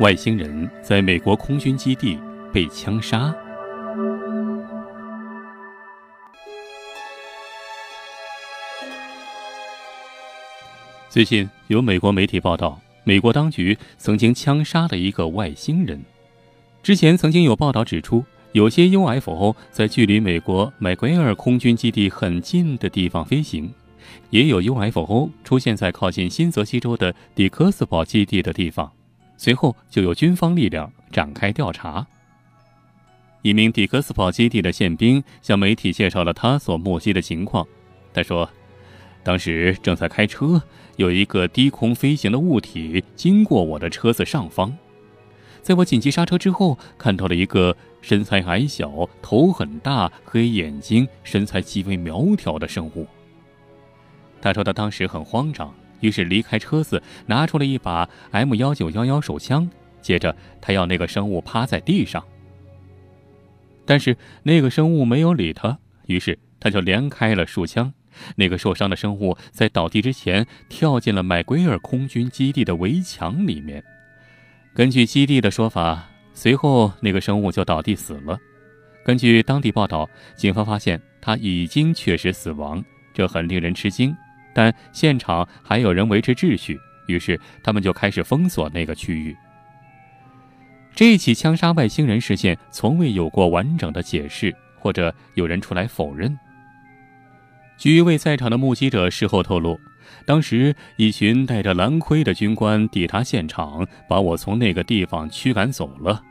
外星人在美国空军基地被枪杀。最近有美国媒体报道，美国当局曾经枪杀了一个外星人。之前曾经有报道指出，有些 UFO 在距离美国麦奎尔空军基地很近的地方飞行，也有 UFO 出现在靠近新泽西州的迪克斯堡基地的地方。随后就有军方力量展开调查。一名迪克斯堡基地的宪兵向媒体介绍了他所目击的情况。他说，当时正在开车。有一个低空飞行的物体经过我的车子上方，在我紧急刹车之后，看到了一个身材矮小、头很大、黑眼睛、身材极为苗条的生物。他说他当时很慌张，于是离开车子，拿出了一把 M 幺九幺幺手枪，接着他要那个生物趴在地上。但是那个生物没有理他，于是他就连开了数枪。那个受伤的生物在倒地之前跳进了麦圭尔空军基地的围墙里面。根据基地的说法，随后那个生物就倒地死了。根据当地报道，警方发现他已经确实死亡，这很令人吃惊。但现场还有人维持秩序，于是他们就开始封锁那个区域。这起枪杀外星人事件从未有过完整的解释，或者有人出来否认。据一位在场的目击者事后透露，当时一群戴着蓝盔的军官抵达现场，把我从那个地方驱赶走了。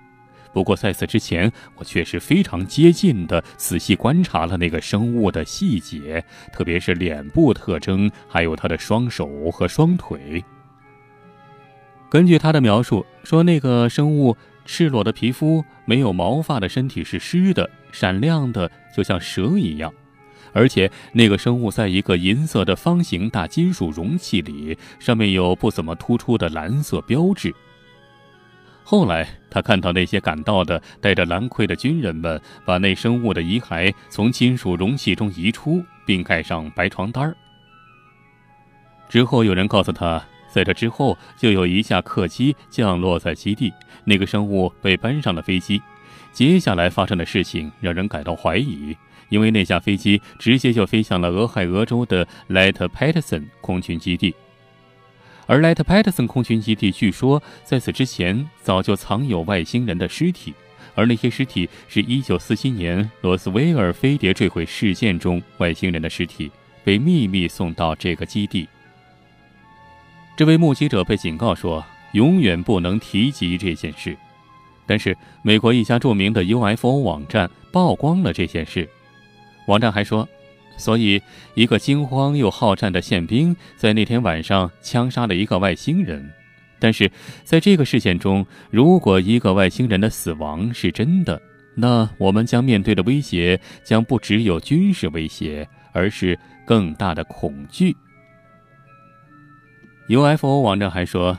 不过在此之前，我确实非常接近的仔细观察了那个生物的细节，特别是脸部特征，还有他的双手和双腿。根据他的描述，说那个生物赤裸的皮肤，没有毛发的身体是湿的，闪亮的，就像蛇一样。而且那个生物在一个银色的方形大金属容器里，上面有不怎么突出的蓝色标志。后来他看到那些赶到的戴着蓝盔的军人们把那生物的遗骸从金属容器中移出，并盖上白床单之后有人告诉他，在这之后就有一架客机降落在基地，那个生物被搬上了飞机。接下来发生的事情让人感到怀疑。因为那架飞机直接就飞向了俄亥俄州的 Let Patterson 空军基地，而 Let Patterson 空军基地据说在此之前早就藏有外星人的尸体，而那些尸体是一九四七年罗斯威尔飞碟坠毁事件中外星人的尸体，被秘密送到这个基地。这位目击者被警告说，永远不能提及这件事，但是美国一家著名的 UFO 网站曝光了这件事。网站还说，所以一个惊慌又好战的宪兵在那天晚上枪杀了一个外星人。但是在这个事件中，如果一个外星人的死亡是真的，那我们将面对的威胁将不只有军事威胁，而是更大的恐惧。UFO 网站还说，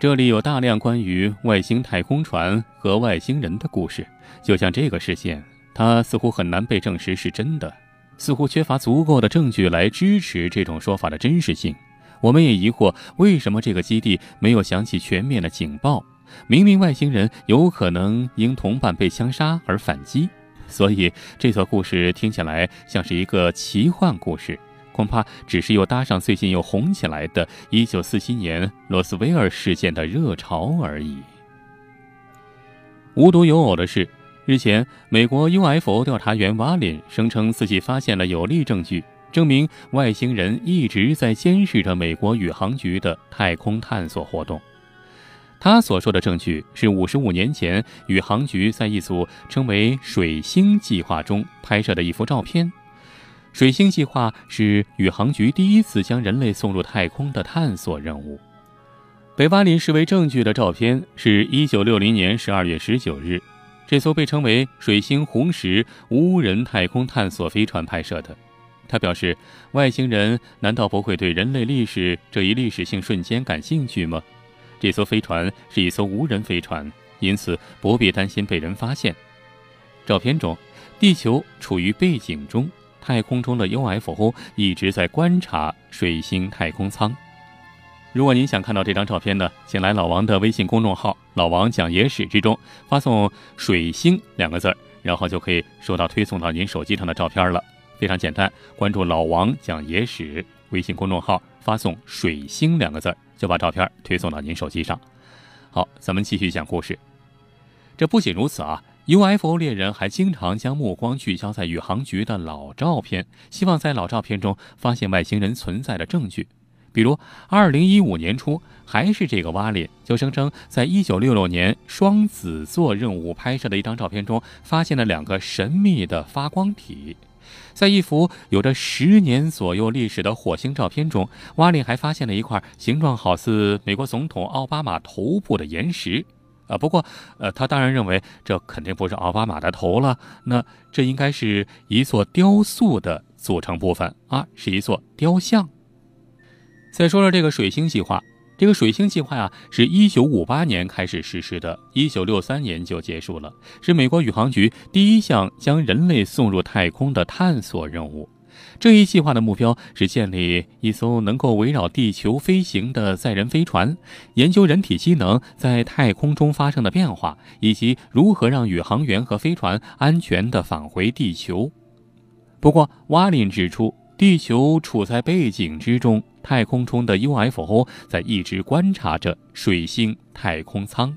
这里有大量关于外星太空船和外星人的故事，就像这个事件。它似乎很难被证实是真的，似乎缺乏足够的证据来支持这种说法的真实性。我们也疑惑，为什么这个基地没有响起全面的警报？明明外星人有可能因同伴被枪杀而反击，所以这则故事听起来像是一个奇幻故事，恐怕只是又搭上最近又红起来的1947年罗斯威尔事件的热潮而已。无独有偶的是。日前，美国 UFO 调查员瓦林声称自己发现了有力证据，证明外星人一直在监视着美国宇航局的太空探索活动。他所说的证据是五十五年前宇航局在一组称为“水星计划”中拍摄的一幅照片。水星计划是宇航局第一次将人类送入太空的探索任务。被瓦林视为证据的照片是一九六零年十二月十九日。这艘被称为“水星红石”无人太空探索飞船拍摄的，他表示：“外星人难道不会对人类历史这一历史性瞬间感兴趣吗？”这艘飞船是一艘无人飞船，因此不必担心被人发现。照片中，地球处于背景中，太空中的 UFO 一直在观察水星太空舱。如果您想看到这张照片呢，请来老王的微信公众号“老王讲野史”之中，发送“水星”两个字儿，然后就可以收到推送到您手机上的照片了。非常简单，关注“老王讲野史”微信公众号，发送“水星”两个字儿，就把照片推送到您手机上。好，咱们继续讲故事。这不仅如此啊，UFO 猎人还经常将目光聚焦在宇航局的老照片，希望在老照片中发现外星人存在的证据。比如，二零一五年初，还是这个瓦林就声称，在一九六六年双子座任务拍摄的一张照片中，发现了两个神秘的发光体。在一幅有着十年左右历史的火星照片中，瓦林还发现了一块形状好似美国总统奥巴马头部的岩石。啊，不过，呃，他当然认为这肯定不是奥巴马的头了，那这应该是一座雕塑的组成部分啊，是一座雕像。再说说这个水星计划，这个水星计划呀，是一九五八年开始实施的，一九六三年就结束了，是美国宇航局第一项将人类送入太空的探索任务。这一计划的目标是建立一艘能够围绕地球飞行的载人飞船，研究人体机能在太空中发生的变化，以及如何让宇航员和飞船安全地返回地球。不过，瓦林指出。地球处在背景之中，太空中的 UFO 在一直观察着水星太空舱。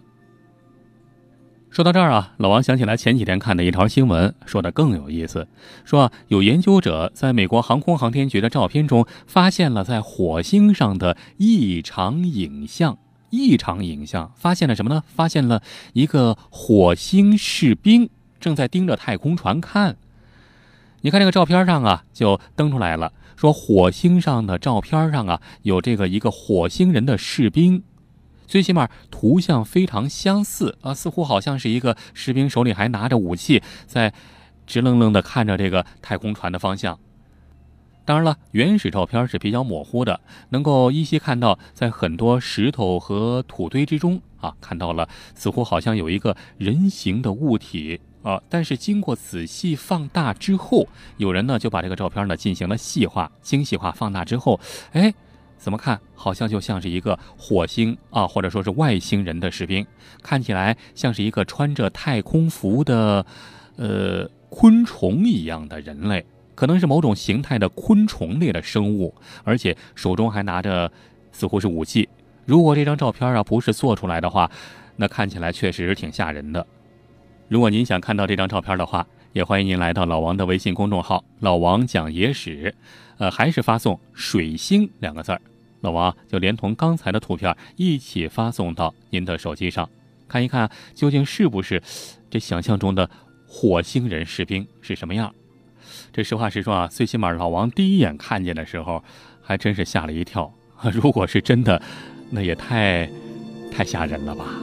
说到这儿啊，老王想起来前几天看的一条新闻，说的更有意思。说有研究者在美国航空航天局的照片中发现了在火星上的异常影像。异常影像发现了什么呢？发现了一个火星士兵正在盯着太空船看。你看这个照片上啊，就登出来了，说火星上的照片上啊，有这个一个火星人的士兵，最起码图像非常相似啊，似乎好像是一个士兵手里还拿着武器，在直愣愣的看着这个太空船的方向。当然了，原始照片是比较模糊的，能够依稀看到在很多石头和土堆之中啊，看到了似乎好像有一个人形的物体。啊！但是经过仔细放大之后，有人呢就把这个照片呢进行了细化、精细化、放大之后，哎，怎么看好像就像是一个火星啊，或者说是外星人的士兵，看起来像是一个穿着太空服的，呃，昆虫一样的人类，可能是某种形态的昆虫类的生物，而且手中还拿着似乎是武器。如果这张照片啊不是做出来的话，那看起来确实挺吓人的。如果您想看到这张照片的话，也欢迎您来到老王的微信公众号“老王讲野史”，呃，还是发送“水星”两个字儿，老王就连同刚才的图片一起发送到您的手机上，看一看究竟是不是这想象中的火星人士兵是什么样。这实话实说啊，最起码老王第一眼看见的时候，还真是吓了一跳。如果是真的，那也太太吓人了吧。